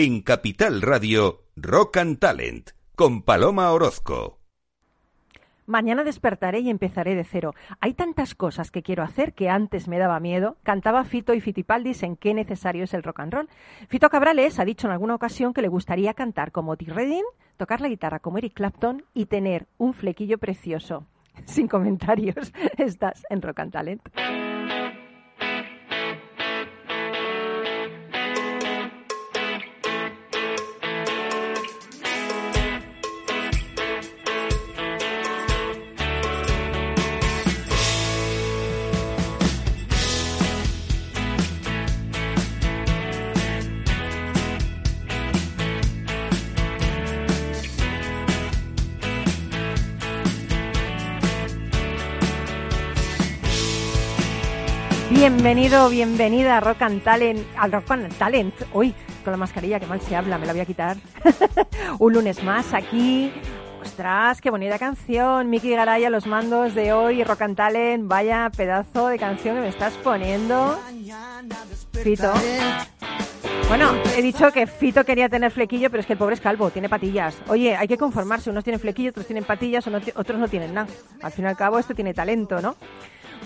En Capital Radio, Rock and Talent, con Paloma Orozco. Mañana despertaré y empezaré de cero. Hay tantas cosas que quiero hacer que antes me daba miedo. Cantaba Fito y Fitipaldis en qué necesario es el rock and roll. Fito Cabrales ha dicho en alguna ocasión que le gustaría cantar como T. Redding, tocar la guitarra como Eric Clapton y tener un flequillo precioso. Sin comentarios, estás en Rock and Talent. Bienvenido, bienvenida a Rock and Talent, al Rock and Talent. Uy, con la mascarilla que mal se habla, me la voy a quitar. Un lunes más aquí. Ostras, qué bonita canción. Miki Garaya, los mandos de hoy, Rock and Talent. Vaya pedazo de canción que me estás poniendo. Fito. Bueno, he dicho que Fito quería tener flequillo, pero es que el pobre es calvo, tiene patillas. Oye, hay que conformarse, unos tienen flequillo, otros tienen patillas, otros no tienen nada. Al fin y al cabo, este tiene talento, ¿no?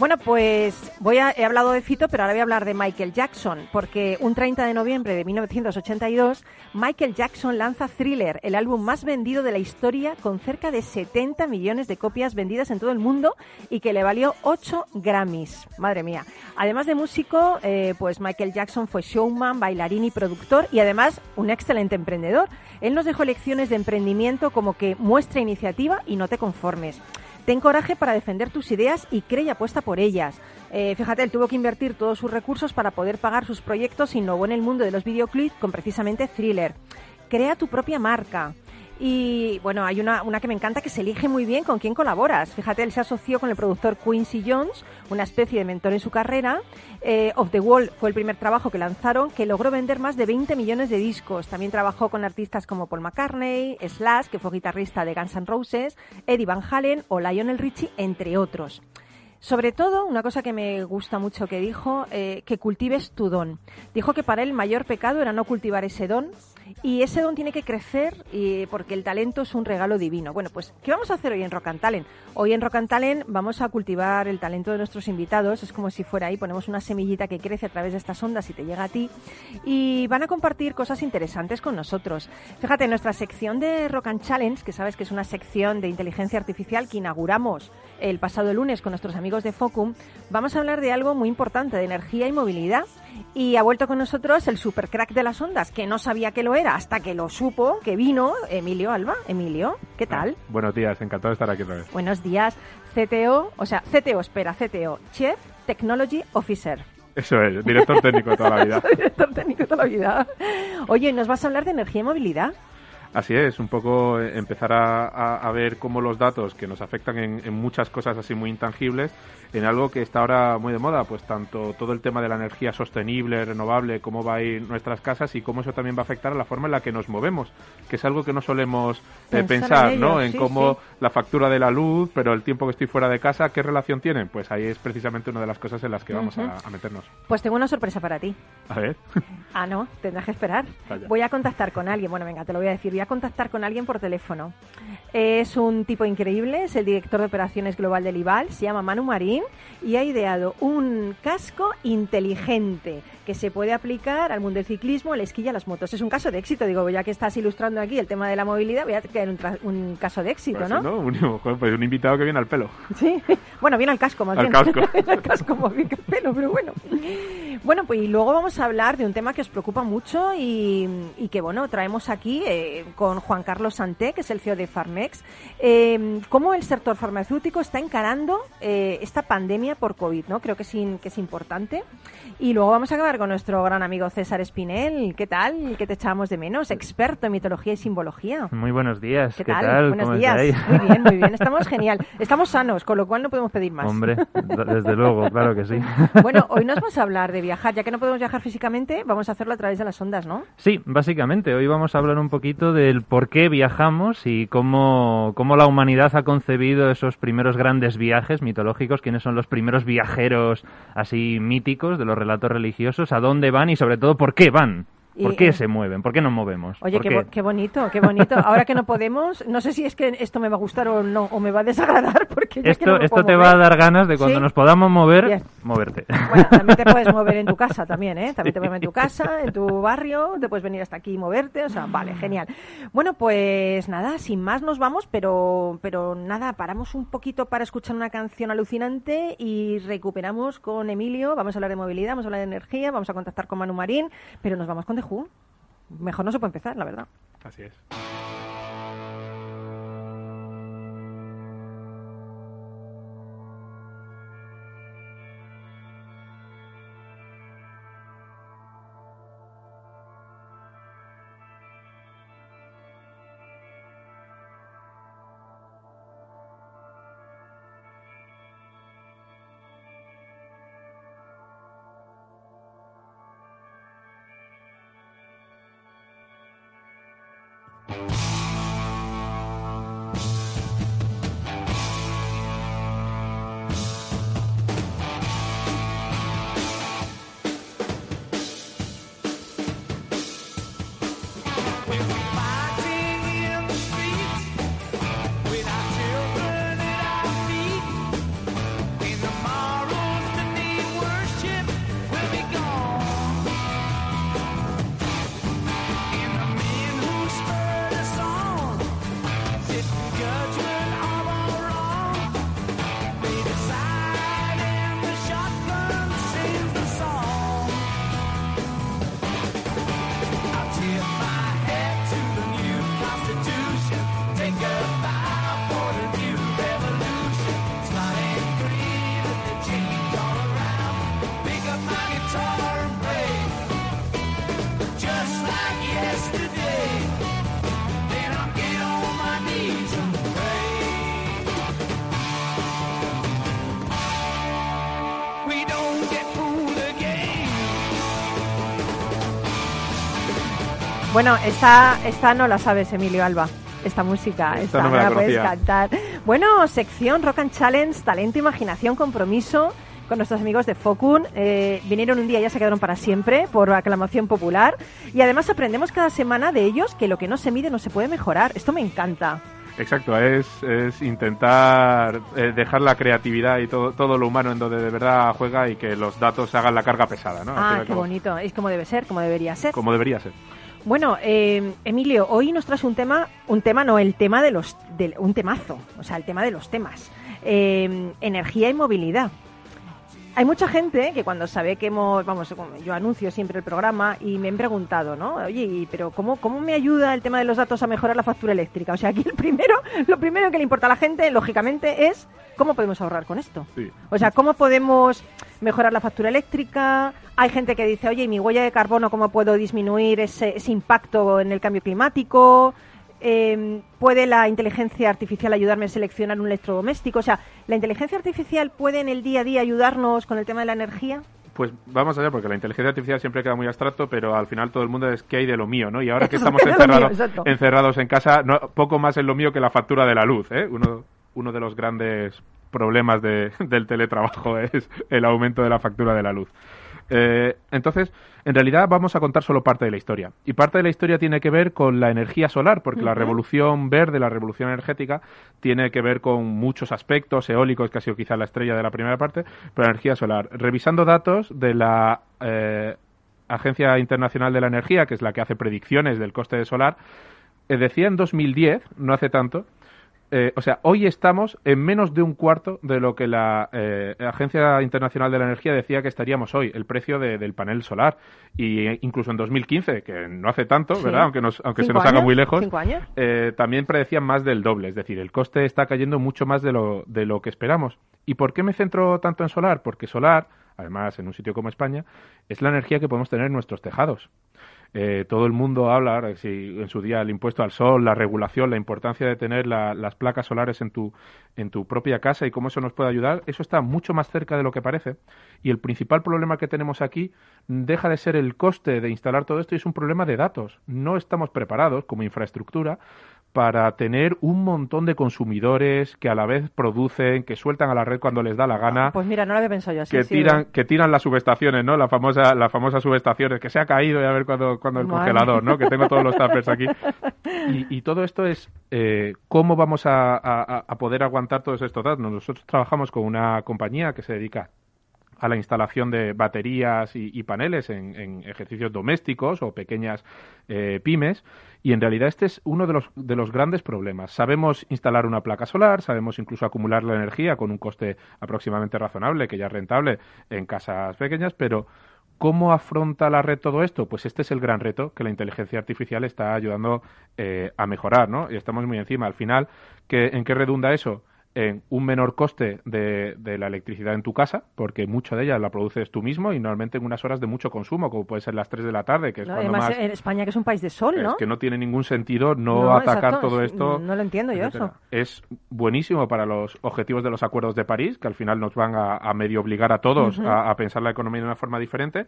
Bueno, pues voy a, he hablado de Fito, pero ahora voy a hablar de Michael Jackson, porque un 30 de noviembre de 1982, Michael Jackson lanza Thriller, el álbum más vendido de la historia, con cerca de 70 millones de copias vendidas en todo el mundo y que le valió 8 Grammys. Madre mía. Además de músico, eh, pues Michael Jackson fue showman, bailarín y productor y además un excelente emprendedor. Él nos dejó lecciones de emprendimiento como que muestra iniciativa y no te conformes. Ten coraje para defender tus ideas y cree y apuesta por ellas. Eh, fíjate, él tuvo que invertir todos sus recursos para poder pagar sus proyectos innovó en el mundo de los videoclips con precisamente thriller. Crea tu propia marca. Y bueno, hay una, una que me encanta que se elige muy bien con quién colaboras. Fíjate, él se asoció con el productor Quincy Jones, una especie de mentor en su carrera. Eh, of the Wall fue el primer trabajo que lanzaron, que logró vender más de 20 millones de discos. También trabajó con artistas como Paul McCartney, Slash, que fue guitarrista de Guns N' Roses, Eddie Van Halen o Lionel Richie, entre otros. Sobre todo, una cosa que me gusta mucho que dijo, eh, que cultives tu don. Dijo que para él el mayor pecado era no cultivar ese don y ese don tiene que crecer y, porque el talento es un regalo divino. Bueno, pues, ¿qué vamos a hacer hoy en Rock and Talent? Hoy en Rock and Talent vamos a cultivar el talento de nuestros invitados. Es como si fuera ahí, ponemos una semillita que crece a través de estas ondas y te llega a ti. Y van a compartir cosas interesantes con nosotros. Fíjate, en nuestra sección de Rock and Challenge, que sabes que es una sección de inteligencia artificial que inauguramos el pasado lunes con nuestros amigos de Focum, vamos a hablar de algo muy importante, de energía y movilidad. Y ha vuelto con nosotros el super crack de las ondas, que no sabía que lo era hasta que lo supo, que vino Emilio Alba. Emilio, ¿qué tal? buenos días, encantado de estar aquí otra vez. Buenos días, CTO, o sea, CTO, espera, CTO, Chief Technology Officer. Eso es, director técnico toda la vida. director técnico toda la vida. Oye, ¿nos vas a hablar de energía y movilidad? Así es, un poco empezar a, ver cómo los datos que nos afectan en, muchas cosas así muy intangibles, en algo que está ahora muy de moda, pues tanto todo el tema de la energía sostenible, renovable, cómo va a ir nuestras casas y cómo eso también va a afectar a la forma en la que nos movemos, que es algo que no solemos eh, pensar, ¿no? En cómo la factura de la luz, pero el tiempo que estoy fuera de casa, ¿qué relación tienen? Pues ahí es precisamente una de las cosas en las que vamos a, meternos. Pues tengo una sorpresa para ti. A ver. ah, no, tendrás que esperar. Voy a contactar con alguien. Bueno, venga, te lo voy a decir a contactar con alguien por teléfono. Es un tipo increíble, es el director de operaciones global del IBAL, se llama Manu Marín y ha ideado un casco inteligente que se puede aplicar al mundo del ciclismo, el esquí y a las motos. Es un caso de éxito, digo, ya que estás ilustrando aquí el tema de la movilidad, voy a crear un, caso de éxito, pues ¿no? Un, pues un invitado que viene al pelo. Sí, bueno, viene al casco más al bien. Casco. al casco más bien que al pelo, pero bueno. Bueno, pues y luego vamos a hablar de un tema que os preocupa mucho y, que, bueno, traemos aquí eh, con Juan Carlos Santé, que es el CEO de Farmex, eh, cómo el sector farmacéutico está encarando eh, esta pandemia por COVID, ¿no? Creo que es, que es importante. Y luego vamos a acabar con nuestro gran amigo César Espinel. ¿Qué tal? ¿Qué te echábamos de menos? Experto en mitología y simbología. Muy buenos días. ¿Qué, tal? Buenos días. Muy bien, muy bien. Estamos genial. Estamos sanos, con lo cual no podemos pedir más. Hombre, desde luego, claro que sí. Bueno, hoy nos vamos a hablar de viajar. Ya que no podemos viajar físicamente, vamos a hacerlo a través de las ondas, ¿no? Sí, básicamente. Hoy vamos a hablar un poquito del por qué viajamos y cómo, cómo la humanidad ha concebido esos primeros grandes viajes mitológicos, quiénes son los primeros viajeros así míticos de los relatos religiosos, a dónde van y sobre todo por qué van. ¿Por qué se mueven? ¿Por qué nos movemos? Oye, qué, qué, bonito, qué bonito. Ahora que no podemos, no sé si es que esto me va a gustar o no, o me va a desagradar, porque esto, esto te va a dar ganas de cuando nos podamos mover, moverte. Bueno, también te puedes mover en tu casa también, ¿eh? También te puedes mover en tu casa, en tu barrio, te puedes venir hasta aquí y moverte, o sea, vale, genial. Bueno, pues nada, sin más nos vamos, pero, pero nada, paramos un poquito para escuchar una canción alucinante y recuperamos con Emilio, vamos a hablar de movilidad, vamos a hablar de energía, vamos a contactar con Manu Marín, pero nos vamos con The Who. Mejor no se puede empezar, la verdad. Así es. Bueno, esta, esta no la sabes, Emilio Alba. Esta música, esta, no, la, puedes cantar. Bueno, sección Rock and Challenge, talento, imaginación, compromiso con nuestros amigos de Focun. Eh, vinieron un día y ya se quedaron para siempre por aclamación popular. Y además aprendemos cada semana de ellos que lo que no se mide no se puede mejorar. Esto me encanta. Exacto, es, es intentar eh, dejar la creatividad y todo, todo lo humano en donde de verdad juega y que los datos hagan la carga pesada, ¿no? Ah, qué bonito. Es como debe ser, como debería ser. Como debería ser. Bueno, eh, Emilio, hoy nos traes un tema, un tema no, el tema de los, de, un temazo, o sea, el tema de los temas, eh, energía y movilidad. Hay mucha gente que cuando sabe que hemos, vamos, yo anuncio siempre el programa y me han preguntado, ¿no? Oye, pero cómo, cómo me ayuda el tema de los datos a mejorar la factura eléctrica? O sea, aquí el primero, lo primero que le importa a la gente, lógicamente, es cómo podemos ahorrar con esto. O sea, cómo podemos mejorar la factura eléctrica. Hay gente que dice, oye, ¿y mi huella de carbono cómo puedo disminuir ese, ese impacto en el cambio climático? Eh, ¿Puede la inteligencia artificial ayudarme a seleccionar un electrodoméstico? O sea, ¿la inteligencia artificial puede en el día a día ayudarnos con el tema de la energía? Pues vamos allá, porque la inteligencia artificial siempre queda muy abstracto, pero al final todo el mundo es que hay de lo mío, ¿no? Y ahora que estamos encerrados, encerrados en casa, no, poco más es lo mío que la factura de la luz, ¿eh? Uno, uno de los grandes problemas del teletrabajo es el aumento de la factura de la luz. Eh, entonces, en realidad vamos a contar solo parte de la historia. Y parte de la historia tiene que ver con la energía solar, porque la revolución verde, la revolución energética, tiene que ver con muchos aspectos eólicos, que ha sido quizá la estrella de la primera parte, pero la energía solar. Revisando datos de la eh, Agencia Internacional de la Energía, que es la que hace predicciones del coste de solar, eh, decía en 2010, no hace tanto, eh, o sea, hoy estamos en menos de un cuarto de lo que la eh, Agencia Internacional de la Energía decía que estaríamos hoy, el precio del panel solar. Y eh, incluso en 2015, que no hace tanto, ¿verdad? Aunque, nos, aunque se nos haga muy lejos, también predecían más del doble. Es decir, el coste está cayendo mucho más de lo, de lo que esperamos. ¿Y por qué me centro tanto en solar? Porque solar, además en un sitio como España, es la energía que podemos tener en nuestros tejados. Eh, todo el mundo habla, si en su día el impuesto al sol, la regulación, la importancia de tener las placas solares en tu, en tu propia casa y cómo eso nos puede ayudar, eso está mucho más cerca de lo que parece. Y el principal problema que tenemos aquí deja de ser el coste de instalar todo esto y es un problema de datos. No estamos preparados como infraestructura para tener un montón de consumidores que a la vez producen, que sueltan a la red cuando les da la gana. Pues mira, no lo había pensado yo así. Que tiran, que tiran las subestaciones, ¿no? La famosa, las famosas subestaciones, que se ha caído y a ver cuando, cuando el congelador, ¿no? Que tengo todos los tuppers aquí. Y, todo esto es eh, cómo vamos a, poder aguantar todos estos datos. Nosotros trabajamos con una compañía que se dedica a la instalación de baterías y, paneles en, ejercicios domésticos o pequeñas eh, pymes. Y en realidad este es uno de los, de los grandes problemas. Sabemos instalar una placa solar, sabemos incluso acumular la energía con un coste aproximadamente razonable, que ya es rentable en casas pequeñas, pero ¿Cómo afronta la red todo esto? Pues este es el gran reto que la inteligencia artificial está ayudando eh, a mejorar, ¿no? Y estamos muy encima. Al final, ¿en qué redunda eso? En un menor coste de, de, la electricidad en tu casa, porque mucho de ella la produces tú mismo y normalmente en unas horas de mucho consumo, como puede ser las 3 de la tarde, que es cuando además en España que es un país de sol, ¿no? Es que no tiene ningún sentido no, atacar todo esto. No lo entiendo yo eso. Es buenísimo para los objetivos de los acuerdos de París, que al final nos van a, medio obligar a todos a, a pensar la economía de una forma diferente.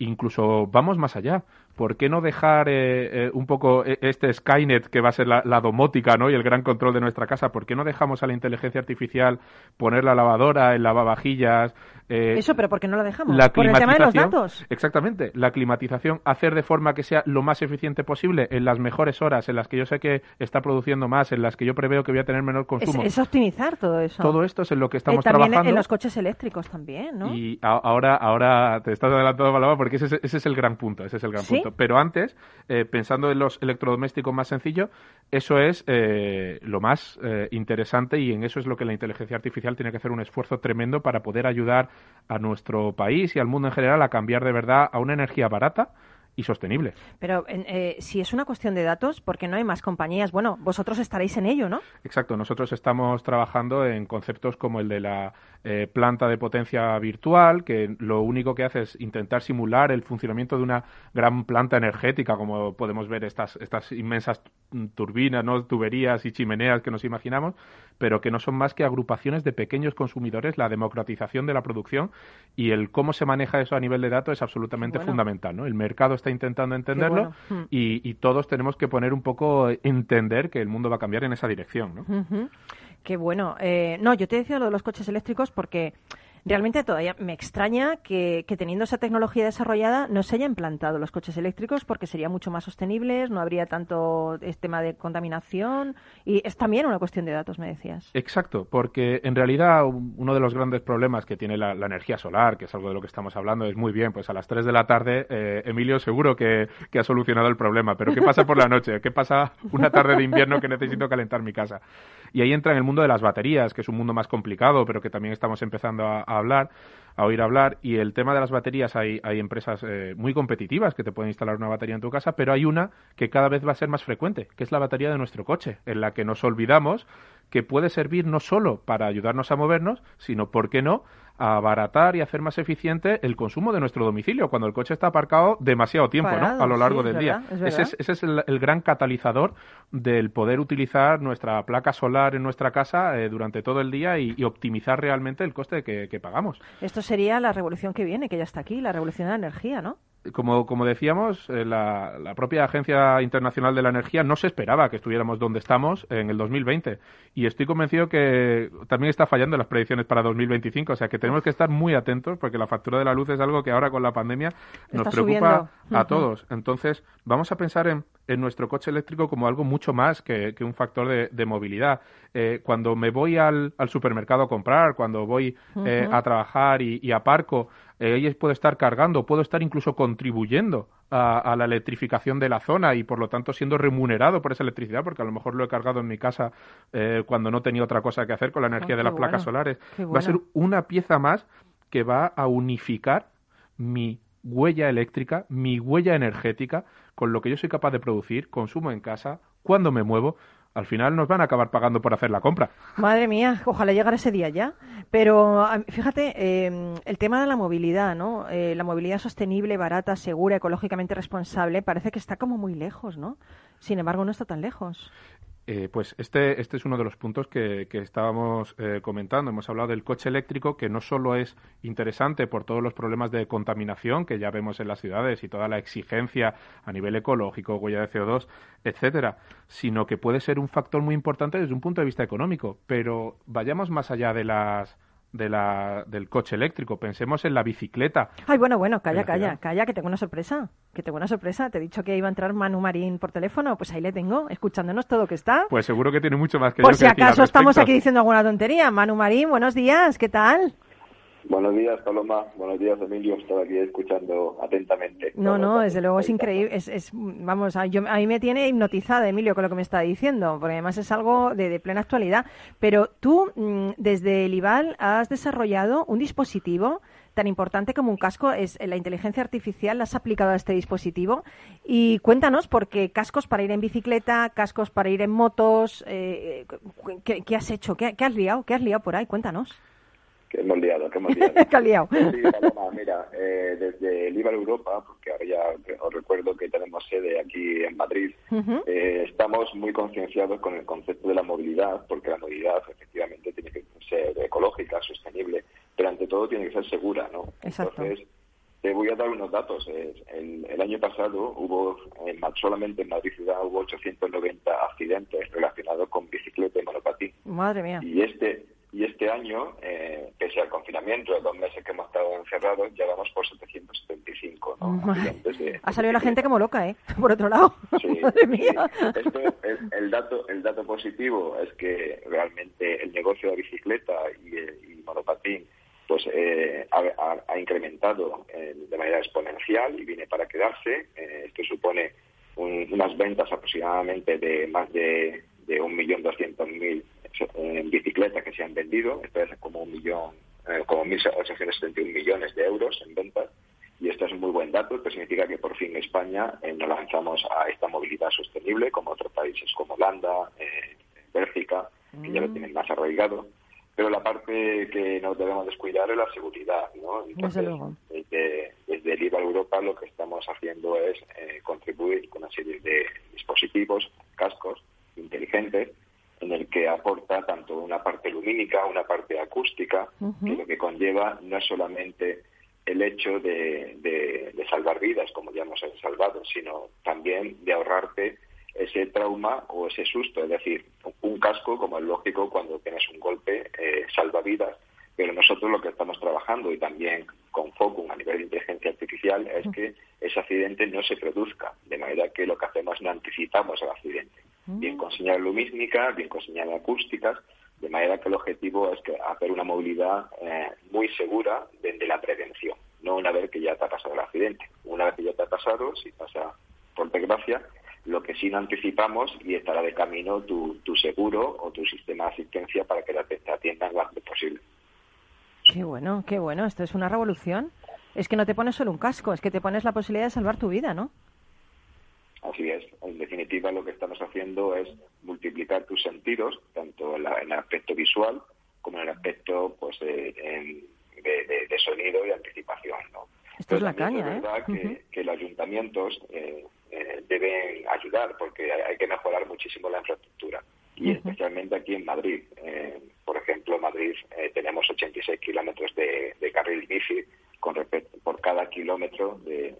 Incluso vamos más allá. ¿por qué no dejar eh, eh, un poco eh, este Skynet que va a ser la, domótica ¿no? y el gran control de nuestra casa? ¿Por qué no dejamos a la inteligencia artificial poner la lavadora, el lavavajillas? Eso, pero ¿por qué no la dejamos? La ¿Por el tema de los datos? Exactamente. La climatización, hacer de forma que sea lo más eficiente posible en las mejores horas, en las que yo sé que está produciendo más, en las que yo preveo que voy a tener menor consumo. Es, optimizar todo eso. Todo esto es en lo que estamos también trabajando. en los coches eléctricos también, ¿no? Y ahora, ahora te estás adelantando, Paloma, porque ese, ese es el gran punto. Ese es el gran punto. Pero antes, eh, pensando en los electrodomésticos más sencillos, eso es eh, lo más eh, interesante y en eso es lo que la inteligencia artificial tiene que hacer un esfuerzo tremendo para poder ayudar a nuestro país y al mundo en general a cambiar de verdad a una energía barata y sostenible. Pero eh, si es una cuestión de datos, ¿por qué no hay más compañías? Bueno, vosotros estaréis en ello, ¿no? Exacto, nosotros estamos trabajando en conceptos como el de la eh, planta de potencia virtual, que lo único que hace es intentar simular el funcionamiento de una gran planta energética, como podemos ver estas, estas inmensas turbinas, ¿no? tuberías y chimeneas que nos imaginamos, pero que no son más que agrupaciones de pequeños consumidores, la democratización de la producción y el cómo se maneja eso a nivel de datos es absolutamente fundamental. ¿no? El mercado está intentando entenderlo hmm. y, todos tenemos que poner un poco entender que el mundo va a cambiar en esa dirección. ¿no? Qué bueno. Eh, no, yo te decía lo de los coches eléctricos porque realmente todavía me extraña que, teniendo esa tecnología desarrollada no se haya implantado los coches eléctricos porque serían mucho más sostenibles, no habría tanto tema de contaminación y es también una cuestión de datos, me decías. Exacto, porque en realidad uno de los grandes problemas que tiene la, energía solar, que es algo de lo que estamos hablando, es muy bien, pues a las 3 de la tarde, eh, Emilio seguro que, que ha solucionado el problema, pero ¿qué pasa por la noche? ¿Qué pasa una tarde de invierno que necesito calentar mi casa? Y ahí entra en el mundo de las baterías, que es un mundo más complicado, pero que también estamos empezando a, hablar, a oír hablar. Y el tema de las baterías, hay, hay empresas eh, muy competitivas que te pueden instalar una batería en tu casa, pero hay una que cada vez va a ser más frecuente, que es la batería de nuestro coche, en la que nos olvidamos que puede servir no solo para ayudarnos a movernos, sino, ¿por qué no?, a abaratar y hacer más eficiente el consumo de nuestro domicilio cuando el coche está aparcado demasiado tiempo ¿no? a lo largo del día. ese es, ese es el, gran catalizador del poder utilizar nuestra placa solar en nuestra casa eh, durante todo el día y, optimizar realmente el coste que, que pagamos. Esto sería la revolución que viene, que ya está aquí, la revolución de la energía, ¿no? Como, como decíamos, eh, la, la, propia Agencia Internacional de la Energía no se esperaba que estuviéramos donde estamos en el 2020. Y estoy convencido que también está fallando las predicciones para 2025. O sea que tenemos que estar muy atentos porque la factura de la luz es algo que ahora con la pandemia nos preocupa a todos. Entonces, vamos a pensar en, en, nuestro coche eléctrico como algo mucho más que, que un factor de, de movilidad. Eh, cuando me voy al, al, supermercado a comprar, cuando voy eh, a trabajar y, y aparco, eh, puedo estar cargando, puedo estar incluso contribuyendo a, la electrificación de la zona y por lo tanto siendo remunerado por esa electricidad, porque a lo mejor lo he cargado en mi casa eh, cuando no tenía otra cosa que hacer con la energía ah, de las placas solares. Va a ser una pieza más que va a unificar mi huella eléctrica, mi huella energética, con lo que yo soy capaz de producir, consumo en casa, cuando me muevo, al final nos van a acabar pagando por hacer la compra. Madre mía, ojalá llegara ese día ya. Pero fíjate, em, el tema de la movilidad, ¿no? Eh, la movilidad sostenible, barata, segura, ecológicamente responsable, parece que está como muy lejos, ¿no? Sin embargo, no está tan lejos. Eh, pues este, este es uno de los puntos que, que estábamos eh, comentando. Hemos hablado del coche eléctrico, que no solo es interesante por todos los problemas de contaminación que ya vemos en las ciudades y toda la exigencia a nivel ecológico, huella de CO2, etcétera, sino que puede ser un factor muy importante desde un punto de vista económico. Pero vayamos más allá de las de la, del coche eléctrico. Pensemos en la bicicleta. Ay, bueno, bueno, calla, calla, calla, que tengo una sorpresa. Que tengo una sorpresa. Te he dicho que iba a entrar Manu Marín por teléfono. Pues ahí le tengo, escuchándonos todo que está. Pues seguro que tiene mucho más que Por yo si que acaso estamos aquí diciendo alguna tontería. Manu Marín, buenos días, ¿qué tal? Buenos días, Paloma. Buenos días, Emilio. Estaba aquí escuchando atentamente. No, no, desde luego es increíble. Es, es, vamos, a, yo, a mí me tiene hipnotizada, Emilio, con lo que me está diciendo, porque además es algo de, de plena actualidad. Pero tú, mm, desde el IBAL, has desarrollado un dispositivo tan importante como un casco, es la inteligencia artificial, la has aplicado a este dispositivo. Y cuéntanos, porque cascos para ir en bicicleta, cascos para ir en motos, eh, ¿qué, qué has hecho? ¿Qué, ¿Qué has liado? ¿Qué has liado por ahí? Cuéntanos. Que hemos liado, que hemos liado. ¿Qué has liado? Sí, Paloma, mira, eh, desde el IVA Europa, porque ahora ya os recuerdo que tenemos sede aquí en Madrid, Ujú. eh, estamos muy concienciados con el concepto de la movilidad, porque la movilidad efectivamente tiene que ser ecológica, sostenible, pero ante todo tiene que ser segura, ¿no? Exacto. Entonces, te voy a dar unos datos. Eh, El, el año pasado hubo, en Ma- solamente en Madrid ciudad, hubo 890 accidentes relacionados con bicicleta y monopatín. Madre mía. Y este y este año, eh, pese al confinamiento de dos meses que hemos estado encerrados, ya vamos por 775. ¿no? De- Ha salido la gente como loca, ¿eh? Por otro lado. Sí, Madre sí. mía. Esto, el, el dato, el dato positivo es que realmente el negocio de bicicleta y, y monopatín pues eh, ha, ha- ha incrementado eh, de manera exponencial y viene para quedarse. Eh, esto supone un- unas ventas aproximadamente de más de, de 1.200.000 eh, bicicletas que se han vendido. Esto es como un millón, eh, como 1.871 millones de euros en ventas. Y esto es un muy buen dato, que significa que por fin España eh, nos lanzamos a esta movilidad sostenible, como otros países como Holanda, eh, Bélgica, que ya lo Mm. tienen más arraigado. Pero la parte que no debemos descuidar es la seguridad, ¿no? Desde luego. Desde, desde el IVA Europa lo que estamos haciendo es eh, contribuir con una serie de dispositivos, cascos inteligentes, en el que aporta tanto una parte lumínica, una parte acústica, que lo que conlleva no es solamente el hecho de, de- de salvar vidas, como ya hemos salvado, sino también de ahorrarte ese trauma o ese susto. Es decir, un casco, como es lógico, cuando tienes un golpe, eh, salva vidas. Pero nosotros lo que estamos trabajando, y también con Focum a nivel de inteligencia artificial, es que ese accidente no se produzca. De manera que lo que hacemos es no anticipamos el accidente. Bien con señal bien con señal acústicas, de manera que el objetivo es que hacer una movilidad eh, muy segura desde la prevención, no una vez que ya te ha pasado el accidente. Una vez que ya te ha pasado, si pasa por desgracia, lo que sí no anticipamos y estará de camino tu, tu seguro o tu sistema de asistencia para que te atiendan lo antes posible. Qué bueno, qué bueno. Esto es una revolución. Es que no te pones solo un casco, es que te pones la posibilidad de salvar tu vida, ¿no? Así es. En definitiva, lo que estamos haciendo es multiplicar tus sentidos, tanto en, la- en el aspecto visual como en el aspecto pues de, de- de- de sonido y anticipación. ¿no? Esto es la caña, es verdad ¿eh? que, los ayuntamientos eh, eh, deben ayudar porque hay, hay que mejorar muchísimo la infraestructura y especialmente aquí en Madrid. Eh, por ejemplo, en Madrid eh, tenemos 86 kilómetros de, de carril bici con respecto por cada kilómetro de,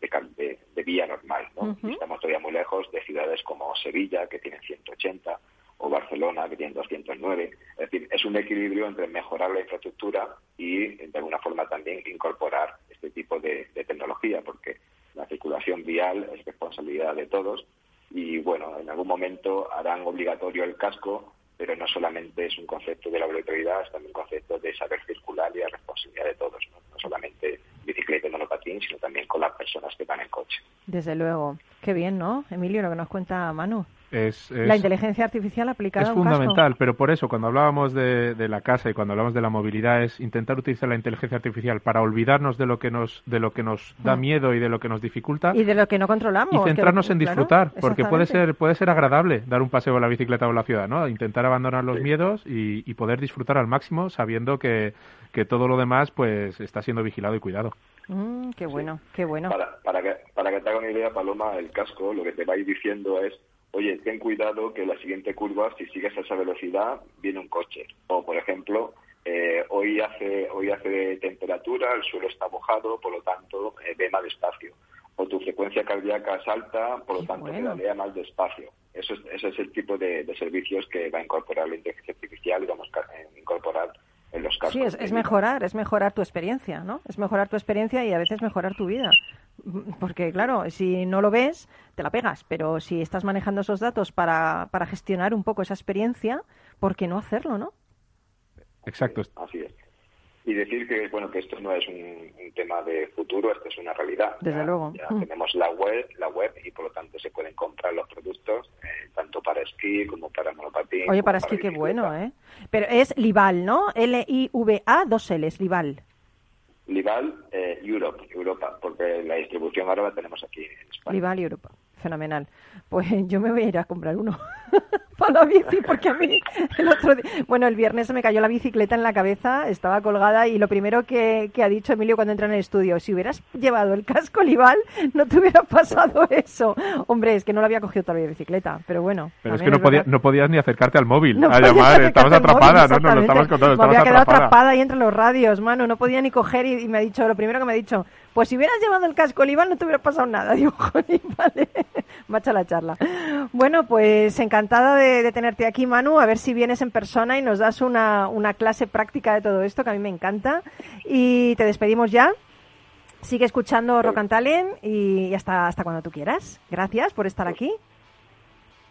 de- de de- vía normal. ¿no? Estamos todavía muy lejos de ciudades como Sevilla, que tienen 180, o Barcelona, que tienen 209. Es decir, es un equilibrio entre mejorar la infraestructura y, de alguna forma, también incorporar este tipo de, de tecnología, porque la circulación vial es responsabilidad de todos y, bueno, en algún momento harán obligatorio el casco, pero no solamente es un concepto de la obligatoriedad, es también un concepto de saber circular y la responsabilidad de todos, no, no solamente bicicleta y monopatín, sino también con las personas que van en coche. Desde luego. Qué bien, ¿no? Emilio, lo que nos cuenta Manu. Es, es- La inteligencia artificial aplicada es a un casco. fundamental, pero por eso cuando hablábamos de, de la casa y cuando hablamos de la movilidad es intentar utilizar la inteligencia artificial para olvidarnos de lo que nos de lo que nos da miedo y de lo que nos dificulta Y de lo que no controlamos. y que- centrarnos en claro, disfrutar, porque puede ser puede ser agradable dar un paseo en la bicicleta o en la ciudad, ¿no? Intentar abandonar los Sí. miedos y, y poder disfrutar al máximo sabiendo que, que todo lo demás pues está siendo vigilado y cuidado. Mm, qué bueno, qué bueno. Para, para, que, para que te haga una idea, Paloma, el casco lo que te va a ir diciendo es oye, ten cuidado que la siguiente curva, si sigues a esa velocidad, viene un coche. O, por ejemplo, eh, hoy hace hoy hace temperatura, el suelo está mojado, por lo tanto, eh, ve más despacio. O tu frecuencia cardíaca es alta, por lo tanto, bueno. vea más despacio. Eso es, ese es el tipo de, servicios que va a incorporar la inteligencia artificial y vamos a incorporar en los casos. Sí, es, es mejorar, es mejorar tu experiencia, ¿no? Es mejorar tu experiencia y a veces mejorar tu vida. Porque, claro, si no lo ves, te la pegas. Pero si estás manejando esos datos para, para gestionar un poco esa experiencia, ¿por qué no hacerlo, no? Exacto. Así es. Y decir que bueno que esto no es un, tema de futuro, esto es una realidad. Desde luego. Ya mm. tenemos la web, la web y por lo tanto se pueden comprar los productos eh, tanto para esquí como para monopatín. Oye, para esquí qué bueno, ¿eh? Pero es Lival, ¿no? L-I-V-A, dos L's, Lival. Lival eh, Europe, Europa, porque la distribución ahora la tenemos aquí en España. Lival Europa, fenomenal. Pues yo me voy a ir a comprar uno. para la bici, porque a mí el otro día, bueno, el viernes se me cayó la bicicleta en la cabeza, estaba colgada y lo primero que, ha dicho Emilio cuando entra en el estudio, si hubieras llevado el casco Lival, no te hubiera pasado eso. Hombre, es que no lo había cogido todavía bicicleta, pero bueno. Pero es que no, no, podías ni acercarte al móvil a llamar, estabas atrapada, ¿no? No, no estabas con todo, Me había quedado atrapada. ahí entre los radios, mano, no podía ni coger y, me ha dicho, lo primero que me ha dicho, pues si hubieras llevado el casco Lival no te hubiera pasado nada. Digo, joder, vale, macha la charla. Bueno, pues encantada de de, tenerte aquí, Manu, a ver si vienes en persona y nos das una, una clase práctica de todo esto, que a mí me encanta. Y te despedimos ya. Sigue escuchando Rock and Talent y hasta, hasta cuando tú quieras. Gracias por estar aquí.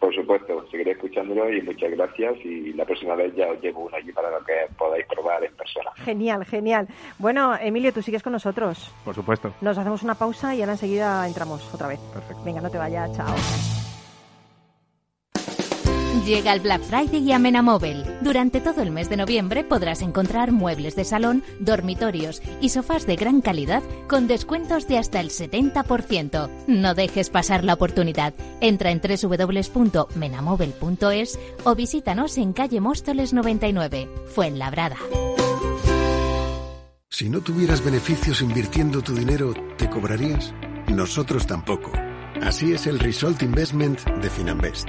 Por supuesto, seguiré escuchándolo y muchas gracias. Y la próxima vez ya os llevo uno allí para que podáis probar en persona. Genial, genial. Bueno, Emilio, tú sigues con nosotros. Por supuesto. Nos hacemos una pausa y ahora enseguida entramos otra vez. Perfecto. Venga, no te vayas, chao. Llega el Black Friday y a Móvil. Durante todo el mes de noviembre podrás encontrar muebles de salón, dormitorios y sofás de gran calidad con descuentos de hasta el 70%. No dejes pasar la oportunidad. Entra en www.menamóvil.es o visítanos en calle Móstoles 99, Fuenlabrada. Si no tuvieras beneficios invirtiendo tu dinero, ¿te cobrarías? Nosotros tampoco. Así es el Result Investment de Finanbest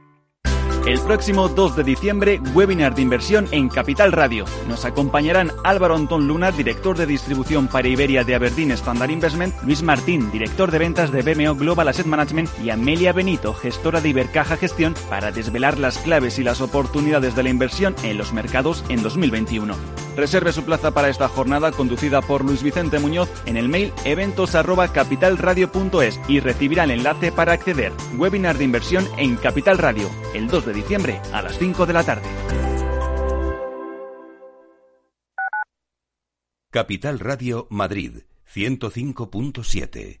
El próximo 2 de diciembre, webinar de inversión en Capital Radio. Nos acompañarán Álvaro Antón Luna, director de distribución para Iberia de Aberdeen Standard Investment, Luis Martín, director de ventas de BMO Global Asset Management y Amelia Benito, gestora de Ibercaja Gestión, para desvelar las claves y las oportunidades de la inversión en los mercados en 2021. Reserve su plaza para esta jornada conducida por Luis Vicente Muñoz en el mail eventos@capitalradio.es y recibirá el enlace para acceder. Webinar de inversión en Capital Radio, el 2 de diciembre a las 5 de la tarde. Capital Radio Madrid 105.7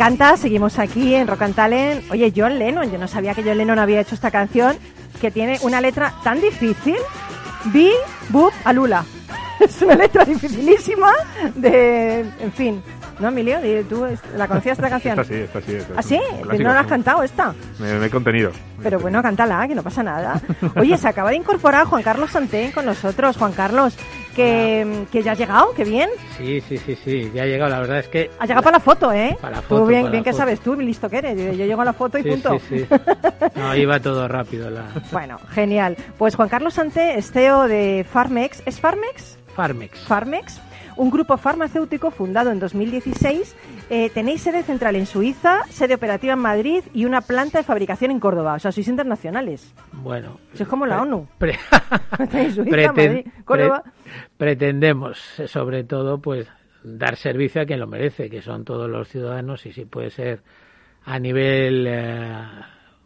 Encanta, seguimos aquí en Rock and Talent. Oye, John Lennon, yo no sabía que John Lennon había hecho esta canción que tiene una letra tan difícil. Bi, Bub, Alula. Es una letra dificilísima de, en fin, ¿No, Emilio? ¿Tú la conocías esta canción? Esta sí, esta sí. ¿Ah, sí? ¿No la has cantado esta? Me, he contenido. Pero bueno, cántala, que no pasa nada. Oye, se acaba de incorporar Juan Carlos Santén con nosotros. Juan Carlos, que, que ya ha llegado, qué bien. Sí, sí, sí, sí, ya ha llegado. La verdad es que... Ha llegado para la foto, ¿eh? Para la foto. Tú bien, bien que sabes tú, listo que eres. Yo llego a la foto y punto. Sí, sí. No, iba todo rápido. La... Bueno, genial. Pues Juan Carlos Sante es CEO de Farmex. ¿Es Farmex? Farmex. Farmex un grupo farmacéutico fundado en 2016. Eh, tenéis sede central en Suiza, sede operativa en Madrid y una planta de fabricación en Córdoba. O sea, sois internacionales. Bueno. es como la ONU. Suiza, Madrid, Córdoba. pretendemos, sobre todo, pues dar servicio a quien lo merece, que son todos los ciudadanos y si puede ser a nivel eh,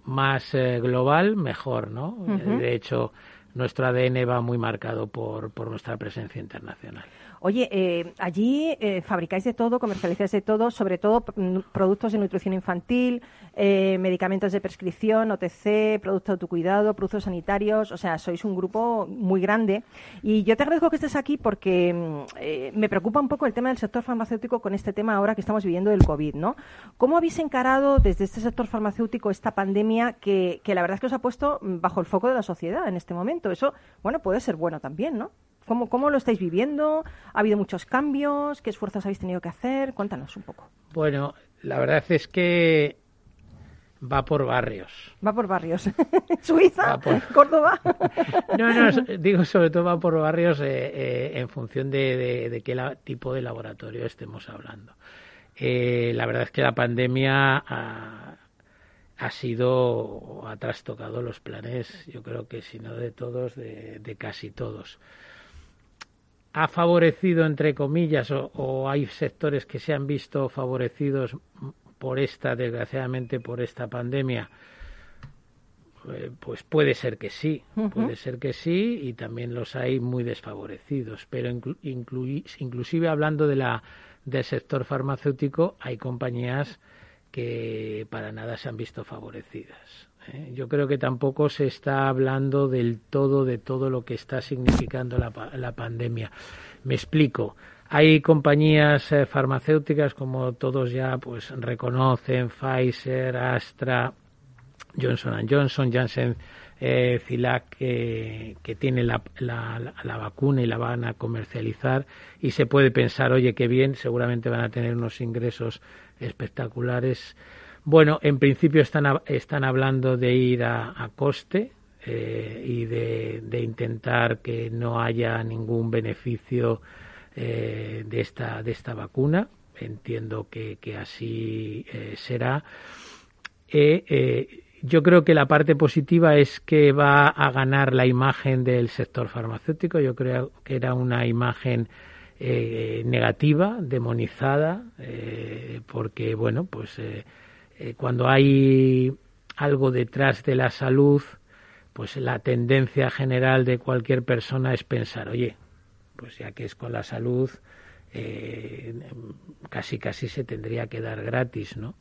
más eh, global, mejor, ¿no? De hecho, nuestro ADN va muy marcado por, por nuestra presencia internacional. Oye, eh, allí eh, fabricáis de todo, comercializáis de todo, sobre todo productos de nutrición infantil, eh, medicamentos de prescripción, OTC, productos de autocuidado, productos sanitarios, o sea, sois un grupo muy grande. Y yo te agradezco que estés aquí porque mm, me preocupa un poco el tema del sector farmacéutico con este tema ahora que estamos viviendo del COVID, ¿no? ¿Cómo habéis encarado desde este sector farmacéutico esta pandemia que, que la verdad es que os ha puesto mm, bajo el foco de la sociedad en este momento? Eso, bueno, puede ser bueno también, ¿no? ¿Cómo, ¿Cómo lo estáis viviendo? ¿Ha habido muchos cambios? ¿Qué esfuerzos habéis tenido que hacer? Cuéntanos un poco. Bueno, la verdad es que va por barrios. Va por barrios. ¿Suiza? ¿Córdoba? no, no, digo sobre todo va por barrios eh, eh, en función de, qué tipo de laboratorio estemos hablando. Eh, la verdad es que la pandemia ha, ha sido, ha trastocado los planes, yo creo que si no de todos, de casi todos ha favorecido, entre comillas, o, hay sectores que se han visto favorecidos por esta, desgraciadamente, por esta pandemia? Eh, pues puede ser que sí, puede ser que sí, y también los hay muy desfavorecidos. Pero inclusive hablando de la, del sector farmacéutico, hay compañías que para nada se han visto favorecidas. ¿eh? Yo creo que tampoco se está hablando del todo de todo lo que está significando la, la pandemia. Me explico. Hay compañías eh, farmacéuticas, como todos ya pues reconocen, Pfizer, Astra, Johnson Johnson, Janssen, eh, Cilac, que, que tienen la, la, la, vacuna y la van a comercializar y se puede pensar, oye, qué bien, seguramente van a tener unos ingresos espectaculares bueno, en principio están, están hablando de ir a, coste, eh, y de, intentar que no haya ningún beneficio de esta de esta vacuna. Entiendo que, así será yo creo que la parte positiva es que va a ganar la imagen del sector farmacéutico yo creo que era una imagen eh, negativa, demonizada, eh, porque bueno, pues eh, cuando hay algo detrás de la salud, pues la tendencia general de cualquier persona es pensar, oye, pues ya que es con la salud, casi casi se tendría que dar gratis, ¿no?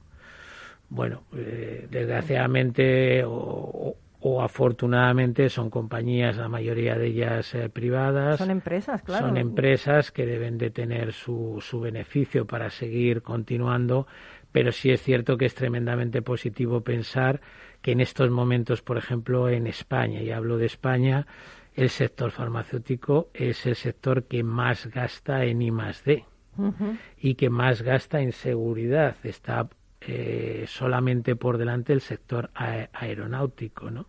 Bueno, desgraciadamente o, o afortunadamente son compañías, la mayoría de ellas eh, privadas. Son empresas, claro. Son empresas que deben de tener su, su beneficio para seguir continuando, pero sí es cierto que es tremendamente positivo pensar que en estos momentos, por ejemplo, en España, y hablo de España, el sector farmacéutico es el sector que más gasta en I más D y que más gasta en seguridad. Está eh, solamente por delante el sector aeronáutico, ¿no?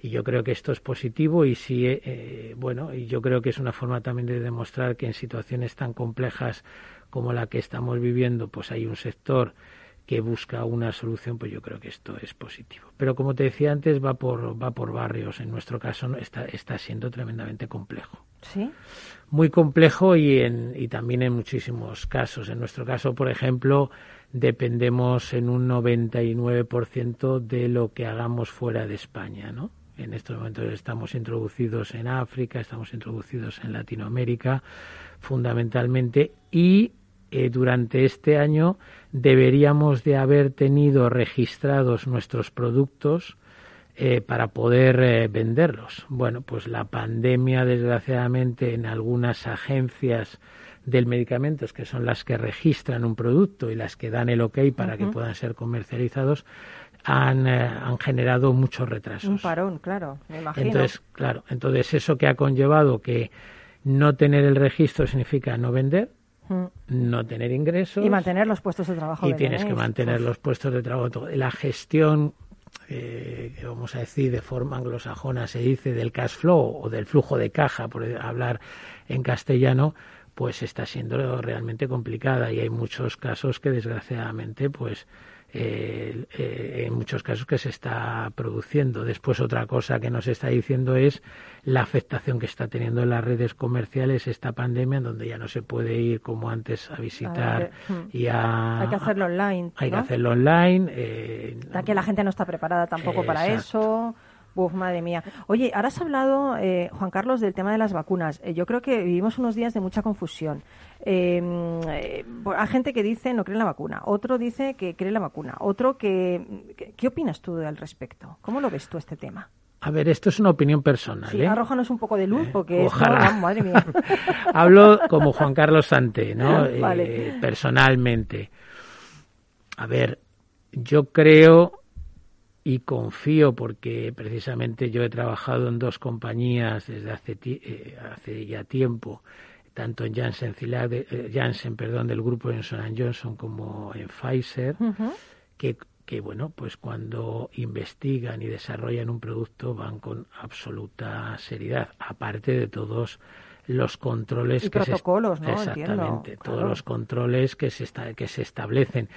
Y yo creo que esto es positivo y sí, eh, eh, bueno, y yo creo que es una forma también de demostrar que en situaciones tan complejas como la que estamos viviendo, pues hay un sector que busca una solución, pues yo creo que esto es positivo. Pero como te decía antes, va por, va por barrios. En nuestro caso está, está siendo tremendamente complejo. Sí. Muy complejo y, en, y también en muchísimos casos. En nuestro caso, por ejemplo, dependemos en un 99% de lo que hagamos fuera de España, ¿no? En estos momentos estamos introducidos en África, estamos introducidos en Latinoamérica, fundamentalmente, y eh, durante este año deberíamos de haber tenido registrados nuestros productos eh, para poder eh, venderlos. Bueno, pues la pandemia, desgraciadamente, en algunas agencias del medicamentos, que son las que registran un producto y las que dan el ok para que puedan ser comercializados, han, eh, han generado muchos retrasos. Un parón, claro, me imagino. Entonces, claro, entonces eso que ha conllevado que no tener el registro significa no vender, no tener ingresos y mantener los puestos de trabajo. Y tienes que mantener los puestos de trabajo. La gestión, eh, vamos a decir de forma anglosajona, se dice del cash flow o del flujo de caja, por hablar en castellano, pues está siendo realmente complicada y hay muchos casos que desgraciadamente pues eh, eh, en muchos casos que se está produciendo. Después otra cosa que nos está diciendo es la afectación que está teniendo en las redes comerciales esta pandemia, en donde ya no se puede ir como antes a visitar y a... Hay que hacerlo online. Hay que hacerlo online. Eh, que la gente no está preparada tampoco para eso. Uf, madre mía. Oye, ahora has hablado, eh, Juan Carlos, del tema de las vacunas. Eh, yo creo que vivimos unos días de mucha confusión. Em, eh, hay gente que dice no cree en la vacuna, otro dice que cree en la vacuna, otro que... ¿Qué opinas tú al respecto? ¿Cómo lo ves tú este tema? A ver, esto es una opinión personal. Sí, ¿eh? arrójanos un poco de luz, porque Ojalá. madre mía. Hablo como Juan Carlos Sante, ¿no? personalmente. A ver, yo creo y confío porque precisamente yo he trabajado en dos compañías desde hace, eh, hace ya tiempo, tanto en Janssen, eh, Janssen perdón, del grupo Johnson Johnson como en Pfizer, que, que, bueno, pues cuando investigan y desarrollan un producto van con absoluta seriedad, aparte de todos los controles y protocolos, ¿no? exactamente todos los controles que se que se establecen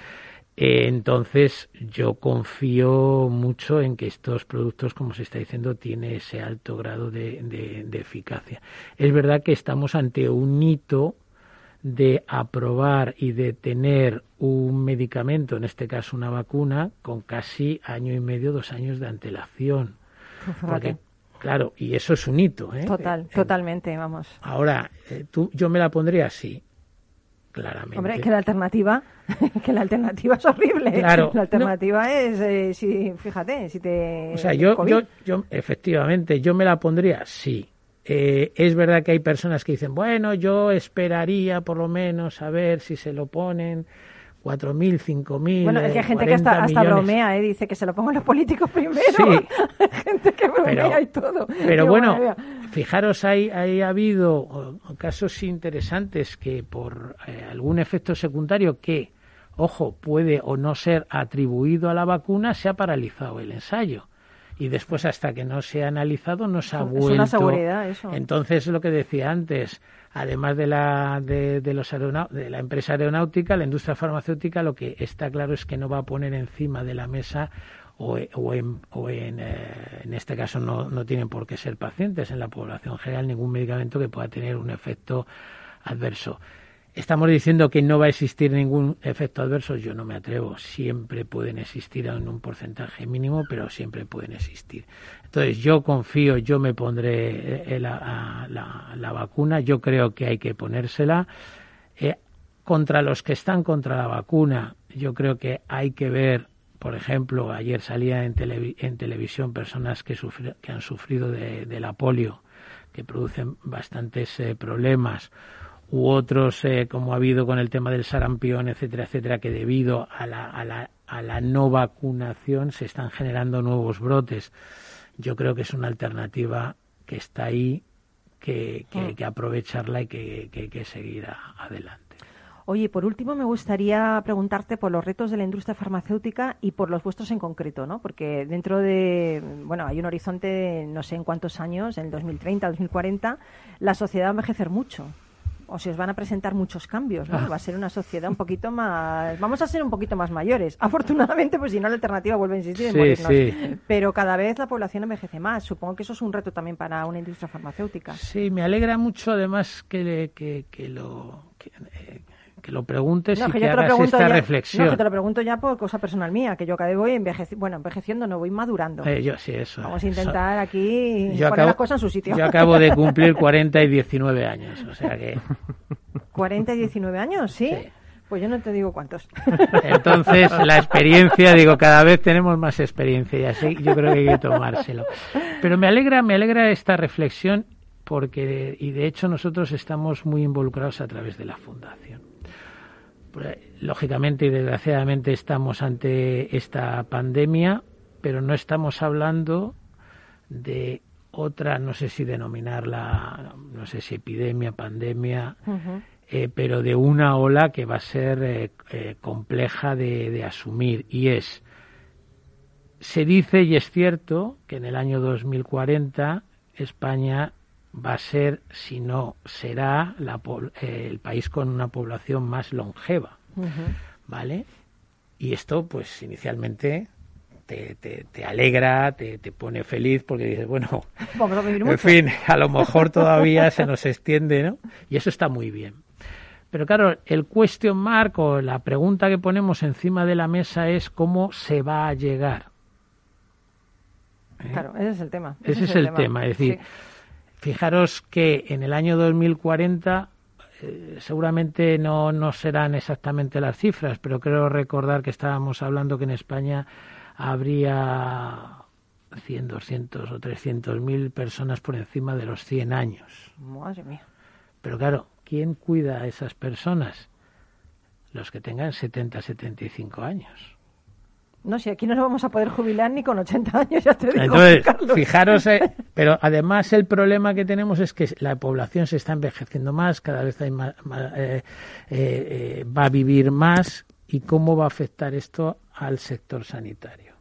entonces, yo confío mucho en que estos productos, como se está diciendo, tienen ese alto grado de, eficacia. Es verdad que estamos ante un hito de aprobar y de tener un medicamento, en este caso una vacuna, con casi año y medio, dos años de antelación. Porque, claro, y eso es un hito. ¿eh? Total, totalmente, vamos. Ahora, eh, tú, yo me la pondría así claramente. Hombre, que la alternativa, que la alternativa es horrible. Claro. La alternativa es, eh, si, fíjate, si te... O sea, yo, yo, yo, efectivamente, yo me la pondría, sí. Eh, es verdad que hay personas que dicen, bueno, yo esperaría por lo menos a ver si se lo ponen 4.000, 5.000. Bueno, es que hay gente que hasta, hasta bromea, ¿eh? dice que se lo pongan los políticos primero. Sí. gente que bromea y todo. Pero bueno, fijaros, hay, hay ha habido casos interesantes que por eh, algún efecto secundario que, ojo, puede o no ser atribuido a la vacuna, se ha paralizado el ensayo. Y después hasta que no se ha analizado no se ha Es vuelto. una seguridad eso. Entonces, lo que decía antes, además de la, de, de los de la empresa aeronáutica, la industria farmacéutica, lo que está claro es que no va a poner encima de la mesa o, o en, o en, eh, en este caso no, no tienen por qué ser pacientes en la población general ningún medicamento que pueda tener un efecto adverso. Estamos diciendo que no va a existir ningún efecto adverso, yo no me atrevo. Siempre pueden existir en un porcentaje mínimo, pero siempre pueden existir. Entonces yo confío, yo me pondré eh, la, la- la vacuna, yo creo que hay que ponérsela. Eh, contra los que están contra la vacuna, yo creo que hay que ver, por ejemplo, ayer salía en, televi- en televisión personas que, sufri- que han sufrido de, de la polio, que producen bastantes eh, problemas, u otros, eh, como ha habido con el tema del sarampión, etcétera, etcétera, que debido a la, a la, a la no vacunación se están generando nuevos brotes. Yo creo que es una alternativa que está ahí, que, que hay que aprovecharla y que, que hay que seguir a- adelante. Oye, por último me gustaría preguntarte por los retos de la industria farmacéutica y por los vuestros en concreto, ¿no? Porque dentro de, bueno, hay un horizonte, de no sé en cuántos años, en el 2030, 2040, la sociedad va a envejecer mucho. O se os van a presentar muchos cambios, ¿no? Va a ser una sociedad un poquito más... Vamos a ser un poquito más mayores. Afortunadamente, pues si no, la alternativa vuelve a insistir en Sí, morirnos. sí. Pero cada vez la población envejece más. Supongo que eso es un reto también para una industria farmacéutica. Sí, me alegra mucho además que, que, que lo, que, eh, que lo preguntes No, y que que, hagas esta ya, reflexión. No, que te lo pregunto ya por cosa personal mía, que yo cada vez voy envejeci bueno, envejeciendo, no voy madurando. Eh, yo sí, eso. Vamos a intentar aquí Yo poner acabo, las cosas en su sitio. yo acabo de cumplir 40 y 19 años, o sea que 40 y 19 años, ¿sí? Pues yo no te digo cuántos. entonces la experiencia, digo, cada vez tenemos más experiencia y así yo creo que hay que tomárselo. Pero me alegra, me alegra esta reflexión porque y de hecho nosotros estamos muy involucrados a través de la fundación. Pues, Lógicamente y desgraciadamente estamos ante esta pandemia, pero no estamos hablando de otra, no sé si denominarla, no sé si epidemia, pandemia, eh, pero de una ola que va a ser eh, eh, compleja de, de asumir y es se dice y es cierto que en el año 2040 España va a ser, si no será, la el país con una población más longeva, ¿vale? Y esto, pues inicialmente te, te, te alegra, te, te pone feliz porque dices, bueno, Vamos a vivir en fin, a lo mejor todavía se nos extiende, ¿no? Y eso está muy bien. Pero claro, el question mark o la pregunta que ponemos encima de la mesa es cómo se va a llegar. ¿Eh? Claro, ese es el tema. Ese es el tema. Es decir, Sí. Fijaros que en el año 2040 eh, seguramente no, no serán exactamente las cifras, pero creo recordar que estábamos hablando que en España habría 100, 200 o 300 mil personas por encima de los 100 años. Madre mía. Pero claro, ¿quién cuida a esas personas? Los que tengan 70, 75 años. No, si aquí no nos vamos a poder jubilar ni con 80 años, ya te digo. Entonces, Carlos. fijaros, eh, pero además el problema que tenemos es que la población se está envejeciendo más, cada vez hay más, más, eh, eh, va a vivir más y cómo va a afectar esto al sector sanitario.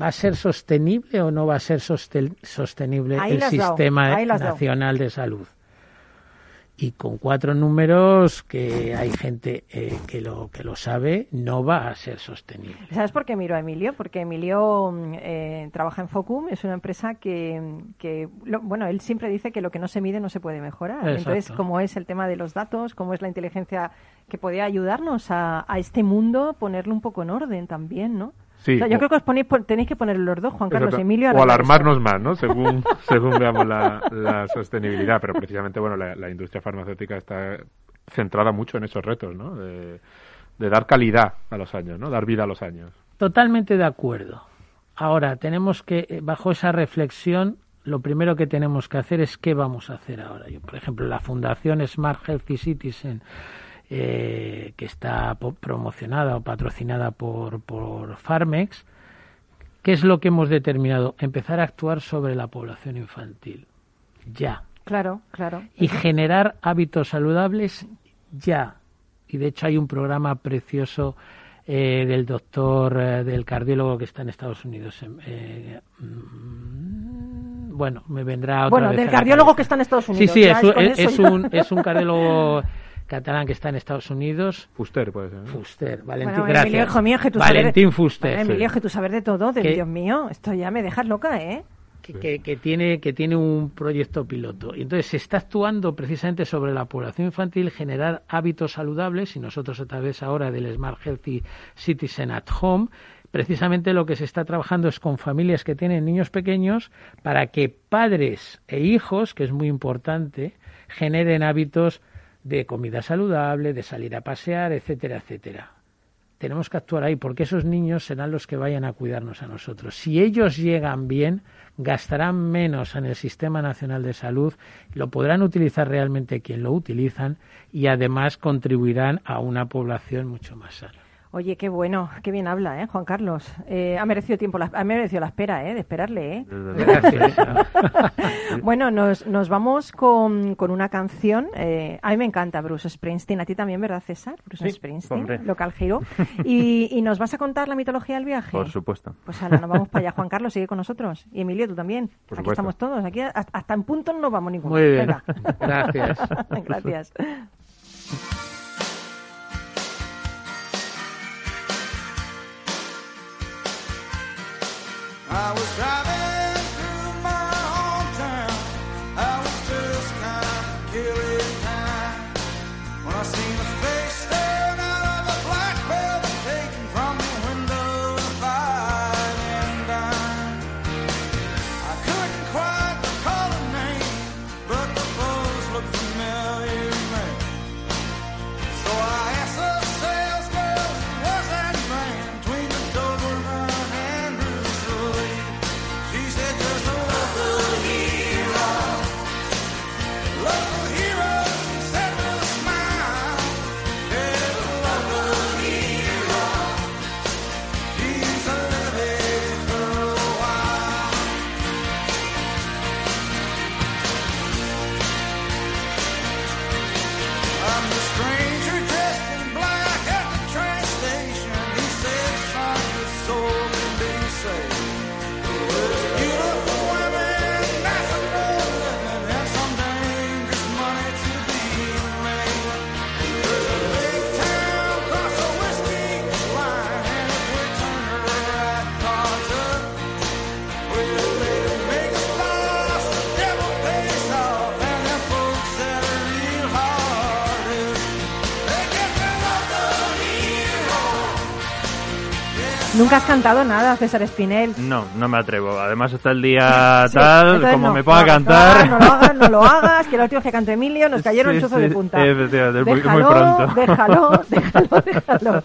¿Va a ser sostenible o no va a ser sosten- sostenible Ahí el sistema nacional de salud? Y con cuatro números que hay gente eh, que lo que lo sabe, no va a ser sostenible. ¿Sabes por qué miro a Emilio? Porque Emilio mm, eh, trabaja en Focum, es una empresa que, que lo- bueno, él siempre dice que lo que no se mide no se puede mejorar. Exacto. Entonces, como es el tema de los datos, cómo es la inteligencia que podría ayudarnos a, a este mundo, ponerlo un poco en orden también, ¿no? Sí, O sea, yo o- creo que os ponéis, por- tenéis que poner los dos, Juan Carlos y Exacto. Emilio. a o alarmarnos más, ¿no? Según, según veamos la, la sostenibilidad. Pero precisamente, bueno, la, la industria farmacéutica está centrada mucho en esos retos, ¿no? De, de dar calidad a los años, ¿no? Dar vida a los años. Totalmente de acuerdo. Ahora, tenemos que, eh, bajo esa reflexión, lo primero que tenemos que hacer es qué vamos a hacer ahora. Yo, por ejemplo, la Fundación Smart Healthy Citizen, eh, que está promocionada o patrocinada por, por Farmex, ¿qué es lo que hemos determinado? Empezar a actuar sobre la población infantil. Ya. Claro, claro. Y generar hábitos saludables ya. Y de hecho hay un programa precioso eh, del doctor, eh, del cardiólogo que está en Estados Unidos. Eh, mm, bueno, me vendrá otra Bueno, del cardiólogo que está en Estados Unidos. Sí, sí, es, un, es un cardiólogo catalán que está en Estados Unidos. Fuster, puede ser. Fuster, Valentín, gracias. Emilio, hijo mío, que tú Valentín sabes, Fuster. Emilio, que tú sabes de todo, de, Dios mío, esto ya me dejas loca, ¿eh? Que, que, tiene, que tiene un proyecto piloto. Y entonces se está actuando precisamente sobre la población infantil, generar hábitos saludables, y nosotros a través ahora del Smart Healthy Citizen at Home, precisamente lo que se está trabajando es con familias que tienen niños pequeños para que padres e hijos, que es muy importante, generen hábitos de comida saludable, de salir a pasear, etcétera, etcétera. Tenemos que actuar ahí porque esos niños serán los que vayan a cuidarnos a nosotros. Si ellos llegan bien, gastarán menos en el Sistema Nacional de Salud, lo podrán utilizar realmente quien lo utilizan y además contribuirán a una población mucho más sana. Oye, qué bueno, qué bien habla, ¿eh, Juan Carlos? Eh, ha merecido tiempo, la, ha merecido la espera, ¿eh? De esperarle, ¿eh? Gracias. bueno, nos, nos vamos con, con una canción. Eh, a mí me encanta Bruce Springsteen. A ti también, ¿verdad, César? Bruce Springsteen, local giro. Y, y, nos vas a contar la mitología del viaje? Por supuesto. Pues ahora nos vamos para allá. Juan Carlos, sigue con nosotros. Y Emilio, tú también. Por aquí estamos todos. Aquí hasta, en punto no nos vamos ninguno. Muy bien. Gracias. Gracias. I was driving Nunca has cantado nada, César Espinel. No, no me atrevo. Además está el día tal, entonces como no, me ponga a no, cantar. No, no lo hagas, no lo hagas, que última vez que cantó Emilio nos cayeron Sí, chuzos sí, de punta. efectivamente, déjalo, muy pronto. Déjalo, déjalo, déjalo.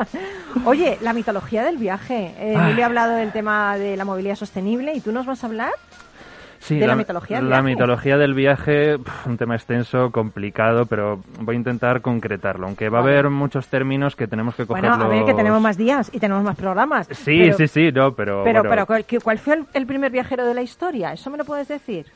Oye, la mitología del viaje. Eh, Ah. Emilio ha hablado del tema de la movilidad sostenible y tú nos vas a hablar Sí, de la mitología del la viaje. mitología del viaje, un tema extenso, complicado, pero voy a intentar concretarlo, aunque va a haber muchos términos que tenemos que cogerlos... Bueno, a ver, que tenemos más días y tenemos más programas. Sí, pero, sí, sí, no, pero... Pero, bueno, pero ¿cuál, ¿cuál fue el primer viajero de la historia? ¿Eso me lo puedes decir?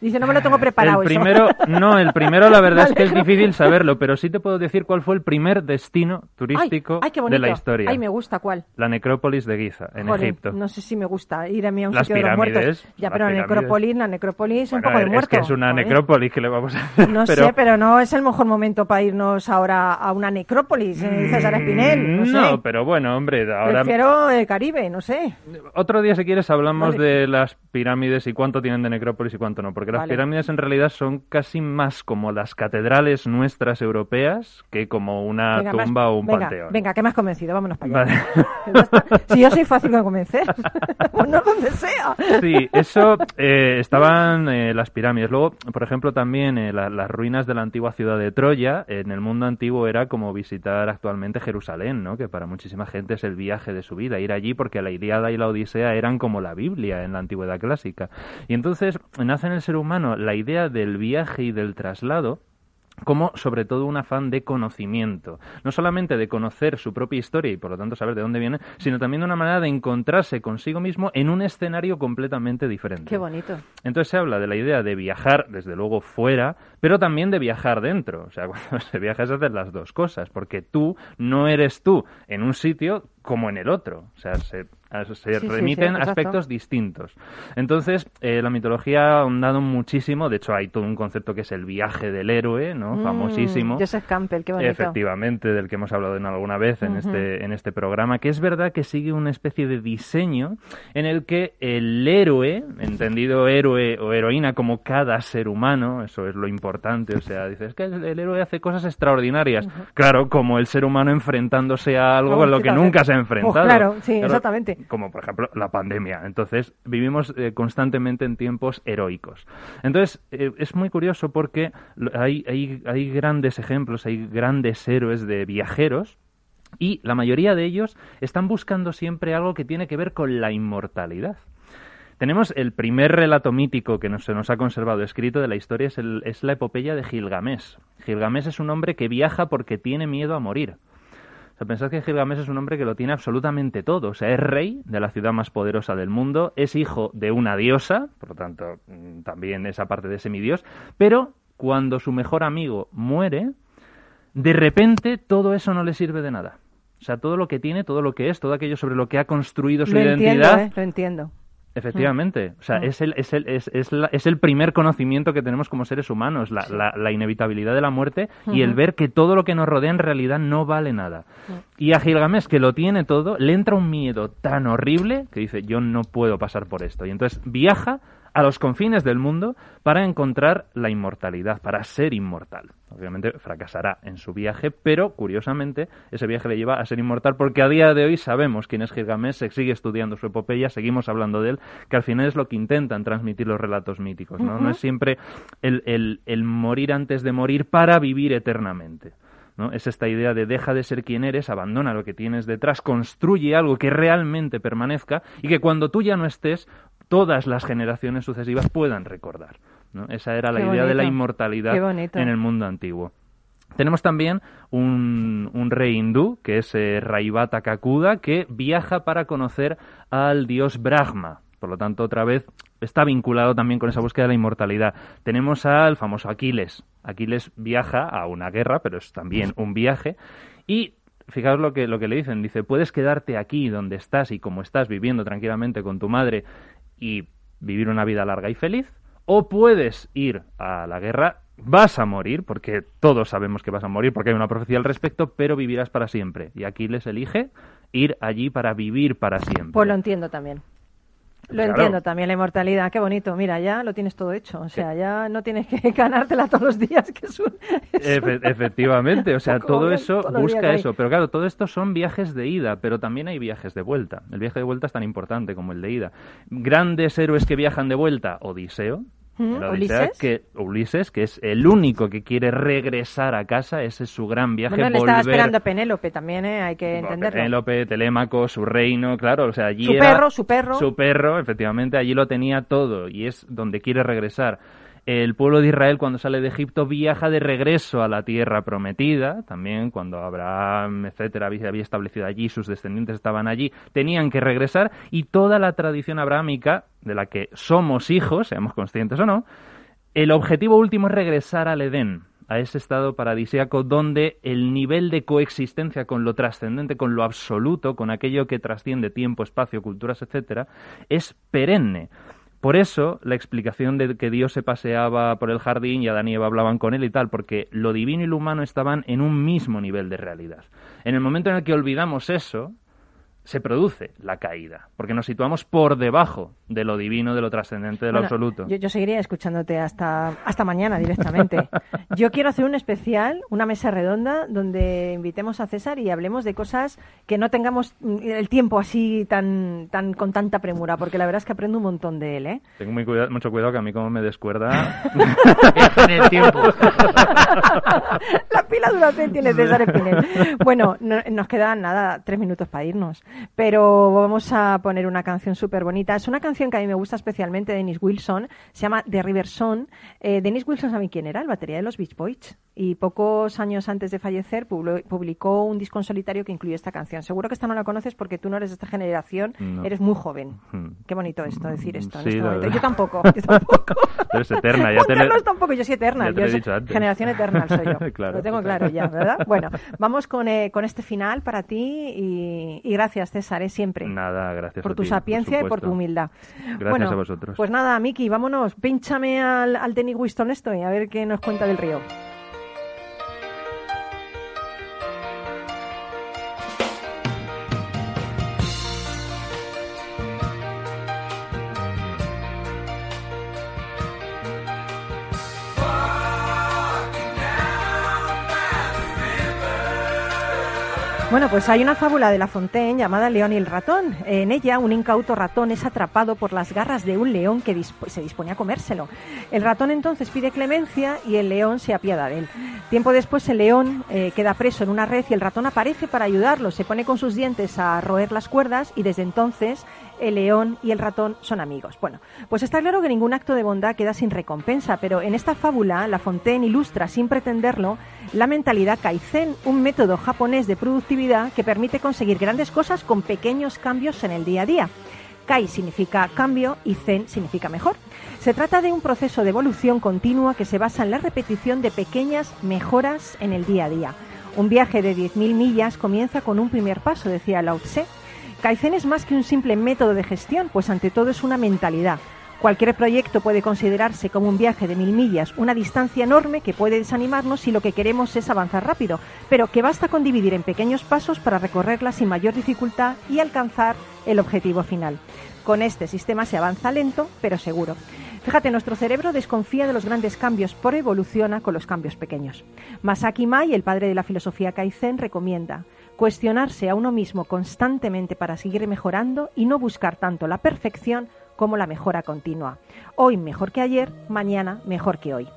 Dice, no me lo tengo preparado. El eso. primero, no, el primero la verdad es que es difícil saberlo, pero sí te puedo decir cuál fue el primer destino turístico ay, ay, qué de la historia. Ay, me gusta, ¿cuál? La necrópolis de Giza, en Joder, Egipto. No sé si me gusta ir a mí a un Las sitio de los muertos. pirámides, Ya, pero la pirámides. necrópolis, la necrópolis, un Bueno, poco de es muerto. que es una Joder. necrópolis que le vamos a hacer. No pero... sé, pero no es el mejor momento para irnos ahora a una necrópolis, eh, César Espinel. No, sé. Pero bueno, hombre, ahora... Prefiero el Caribe, no sé. Otro día, si quieres, hablamos Vale. de las pirámides y cuánto tienen de necrópolis y cuánto no, porque las Vale. pirámides en realidad son casi más como las catedrales nuestras europeas que como una Venga, más- tumba o un venga, panteón. Venga, que me has convencido, vámonos para allá. Vale. Si yo soy fácil de convencer, pues no donde sea. Sí, eso eh, estaban eh, las pirámides. Luego, por ejemplo, también eh, la- las ruinas de la antigua ciudad de Troya. En el mundo antiguo era como visitar actualmente Jerusalén, ¿no? Que para muchísima gente es el viaje de su vida, ir allí porque la Ilíada y la Odisea eran como la Biblia en la antigüedad clásica. Y entonces nace en el ser humano la idea del viaje y del traslado como sobre todo un afán de conocimiento. No solamente de conocer su propia historia y por lo tanto saber de dónde viene, sino también de una manera de encontrarse consigo mismo en un escenario completamente diferente. Qué bonito. Entonces se habla de la idea de viajar, desde luego, fuera, pero también de viajar dentro. O sea, cuando se viaja es hacer las dos cosas, porque tú no eres tú en un sitio como en el otro. O sea, se, se Sí, remiten sí, aspectos distintos. Entonces, eh, la mitología ha ahondado muchísimo. De hecho, hay todo un concepto que es el viaje del héroe, ¿no? Mm, Famosísimo. Joseph Campbell, qué bonito. Efectivamente, del que hemos hablado en alguna vez en, este, en este programa, que es verdad que sigue una especie de diseño en el que el héroe, entendido héroe o heroína como cada ser humano, eso es lo importante, o sea, dices que el, el héroe hace cosas extraordinarias, claro, como el ser humano enfrentándose a algo Oh, con lo que nunca se ha Oh, enfrentado. claro, sí, exactamente. Como por ejemplo la pandemia. Entonces, vivimos eh, constantemente en tiempos heroicos. Entonces, eh, es muy curioso porque hay, hay, grandes ejemplos, hay grandes héroes de viajeros. Y la mayoría de ellos están buscando siempre algo que tiene que ver con la inmortalidad. Tenemos el primer relato mítico que se nos ha conservado escrito de la historia, es, es la epopeya de Gilgamesh. Gilgamesh es un hombre que viaja porque tiene miedo a morir. Sea, pensad que Gilgamesh es un hombre que lo tiene absolutamente todo. O sea, es rey de la ciudad más poderosa del mundo, es hijo de una diosa, por lo tanto, mm, también esa parte de semidios, pero cuando su mejor amigo muere, de repente todo eso no le sirve de nada. O sea, todo lo que tiene, todo lo que es, todo aquello sobre lo que ha construido su Lo entiendo, identidad, ¿eh? Lo entiendo. Efectivamente, o sea, Mm. es, el, es, el, es, es la- es el primer conocimiento que tenemos como seres humanos, la, la- la inevitabilidad de la muerte y el ver que todo lo que nos rodea en realidad no vale nada. Y a Gilgamesh, que lo tiene todo, le entra un miedo tan horrible que dice, yo no puedo pasar por esto. Y entonces viaja a los confines del mundo para encontrar la inmortalidad, para ser inmortal. Obviamente fracasará en su viaje, pero curiosamente ese viaje le lleva a ser inmortal porque a día de hoy sabemos quién es Gilgamesh, se sigue estudiando su epopeya, seguimos hablando de él, que al final es lo que intentan transmitir los relatos míticos. No, no es siempre el, el- el morir antes de morir para vivir eternamente. ¿no? Es esta idea de deja de ser quien eres, abandona lo que tienes detrás, construye algo que realmente permanezca y que cuando tú ya no estés, todas las generaciones sucesivas puedan recordar. ¿no? Esa era la Qué idea de la inmortalidad en el mundo antiguo. Tenemos también un, un rey hindú, que es eh, Raivata Kakuda, que viaja para conocer al dios Brahma. Por lo tanto, otra vez está vinculado también con esa búsqueda de la inmortalidad. Tenemos al famoso Aquiles. Aquiles viaja a una guerra, pero es también un viaje. Y fijaos lo que, lo que le dicen. Dice, puedes quedarte aquí donde estás y como estás viviendo tranquilamente con tu madre y vivir una vida larga y feliz, o puedes ir a la guerra, vas a morir, porque todos sabemos que vas a morir, porque hay una profecía al respecto, pero vivirás para siempre. Y Aquiles elige ir allí para vivir para siempre. Pues lo entiendo también. Lo Claro. entiendo también, la inmortalidad. Qué bonito. Mira, ya lo tienes todo hecho. O sea, ya no tienes que ganártela todos los días, que es un... es un- Efe- efectivamente, o sea, todo eso busca eso. Pero claro, todo esto son viajes de ida, pero también hay viajes de vuelta. El viaje de vuelta es tan importante como el de ida. Grandes héroes que viajan de vuelta, Odiseo. ¿Mm? Odisea, ¿Ulises? Que, Ulises, que es el único que quiere regresar a casa, ese es su gran viaje. Bueno, le estaba volver- esperando a Penélope también, ¿eh? Hay que entenderlo. Penélope, Telémaco, su reino, claro, o sea, allí Su era- perro, su perro. Su perro, efectivamente, allí lo tenía todo y es donde quiere regresar. El pueblo de Israel cuando sale de Egipto viaja de regreso a la tierra prometida, también cuando Abraham, etcétera, había establecido allí, sus descendientes estaban allí, tenían que regresar y toda la tradición abrámica de la que somos hijos, seamos conscientes o no, el objetivo último es regresar al Edén, a ese estado paradisíaco donde el nivel de coexistencia con lo trascendente, con lo absoluto, con aquello que trasciende tiempo, espacio, culturas, etcétera, es perenne. Por eso la explicación de que Dios se paseaba por el jardín y Adán y Eva hablaban con él y tal, porque lo divino y lo humano estaban en un mismo nivel de realidad. En el momento en el que olvidamos eso, se produce la caída, porque nos situamos por debajo de lo divino, de lo trascendente, de lo Bueno, absoluto. Yo, yo seguiría escuchándote hasta, hasta mañana directamente. yo quiero hacer un especial, una mesa redonda, donde invitemos a César y hablemos de cosas que no tengamos mm, el tiempo así tan, tan con tanta premura, porque la verdad es que aprendo un montón de él, ¿eh? Tengo muy cuidado- mucho cuidado que a mí como me descuerda... en el tiempo. La pila Duracell tiene César Espinel. Bueno, no- nos quedan nada, tres minutos para irnos. Pero vamos a poner una canción súper bonita. Es una canción que a mí me gusta especialmente de Dennis Wilson. Se llama The River Song. Eh, Dennis Wilson, ¿saben quién era? El batería de los Beach Boys. y pocos años antes de fallecer publi- publicó un disco en solitario que incluye esta canción. Seguro que esta no la conoces porque tú no eres de esta generación, No. eres muy joven. Hmm. Qué bonito esto, decir esto. en este momento. Yo tampoco, yo tampoco. Eres eterna, ya Juan te le- Carlos tampoco, yo soy eterna. yo soy. Generación eterna soy yo. Claro. Lo tengo claro ya, ¿verdad? Bueno, vamos con, eh, con este final para ti y, y gracias, César, eh, siempre. Nada, gracias por a tu ti, sapiencia y por tu humildad. Gracias bueno, a vosotros. Pues nada, Miki, vámonos. Pínchame al, al Denny Winston esto y a ver qué nos cuenta del río. Bueno, pues hay una fábula de La Fontaine llamada león y el ratón. En ella, un incauto ratón es atrapado por las garras de un león que disp- se dispone a comérselo. El ratón entonces pide clemencia y el león se apiada de él. Tiempo después, el león eh, queda preso en una red y el ratón aparece para ayudarlo. Se pone con sus dientes a roer las cuerdas y desde entonces el león y el ratón son amigos. Bueno, pues está claro que ningún acto de bondad queda sin recompensa, pero en esta fábula La Fontaine ilustra, sin pretenderlo, la mentalidad Kaizen, un método japonés de productividad que permite conseguir grandes cosas con pequeños cambios en el día a día. Kai significa cambio y Zen significa mejor. Se trata de un proceso de evolución continua que se basa en la repetición de pequeñas mejoras en el día a día. Un viaje de 10.000 millas comienza con un primer paso, decía Lao Tse. Kaizen es más que un simple método de gestión, pues ante todo es una mentalidad. Cualquier proyecto puede considerarse como un viaje de mil millas, una distancia enorme que puede desanimarnos si lo que queremos es avanzar rápido, pero que basta con dividir en pequeños pasos para recorrerla sin mayor dificultad y alcanzar el objetivo final. Con este sistema se avanza lento, pero seguro. Fíjate, nuestro cerebro desconfía de los grandes cambios, pero evoluciona con los cambios pequeños. Masaki Mai, el padre de la filosofía Kaizen, recomienda cuestionarse a uno mismo constantemente para seguir mejorando y no buscar tanto la perfección como la mejora continua. Hoy mejor que ayer, mañana mejor que hoy.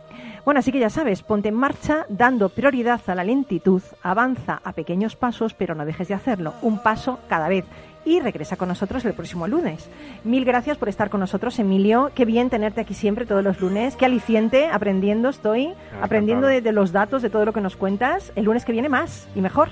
Bueno, así que ya sabes, ponte en marcha dando prioridad a la lentitud, avanza a pequeños pasos, pero no dejes de hacerlo, un paso cada vez. Y regresa con nosotros el próximo lunes. Mil gracias por estar con nosotros, Emilio. Qué bien tenerte aquí siempre todos los lunes. Qué aliciente, aprendiendo estoy, aprendiendo de, de los datos, de todo lo que nos cuentas. El lunes que viene más y mejor.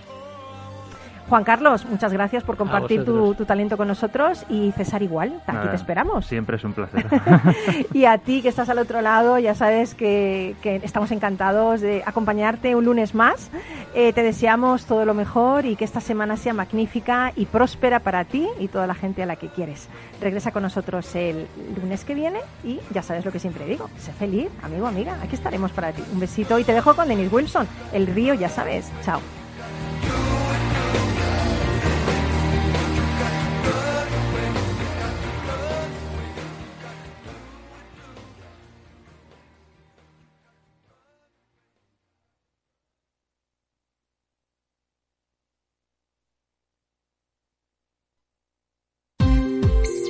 Juan Carlos, muchas gracias por compartir tu, talento con nosotros y César igual, aquí Nada, te esperamos. Siempre es un placer. Y a ti que estás al otro lado, ya sabes que, que estamos encantados de acompañarte un lunes más. Eh, te deseamos todo lo mejor y que esta semana sea magnífica y próspera para ti y toda la gente a la que quieres. Regresa con nosotros el lunes que viene y ya sabes lo que siempre digo, sé feliz, amigo, amiga, aquí estaremos para ti. Un besito y te dejo con Dennis Wilson, El río, ya sabes. Chao.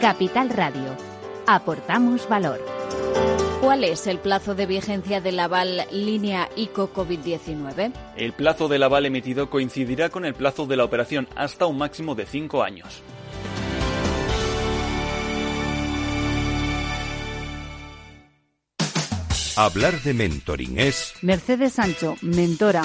Capital Radio. Aportamos valor. ¿Cuál es el plazo de vigencia del aval línea ICO COVID-19? El plazo del aval emitido coincidirá con el plazo de la operación hasta un máximo de cinco años. Hablar de mentoring es Mercedes Sancho, mentora.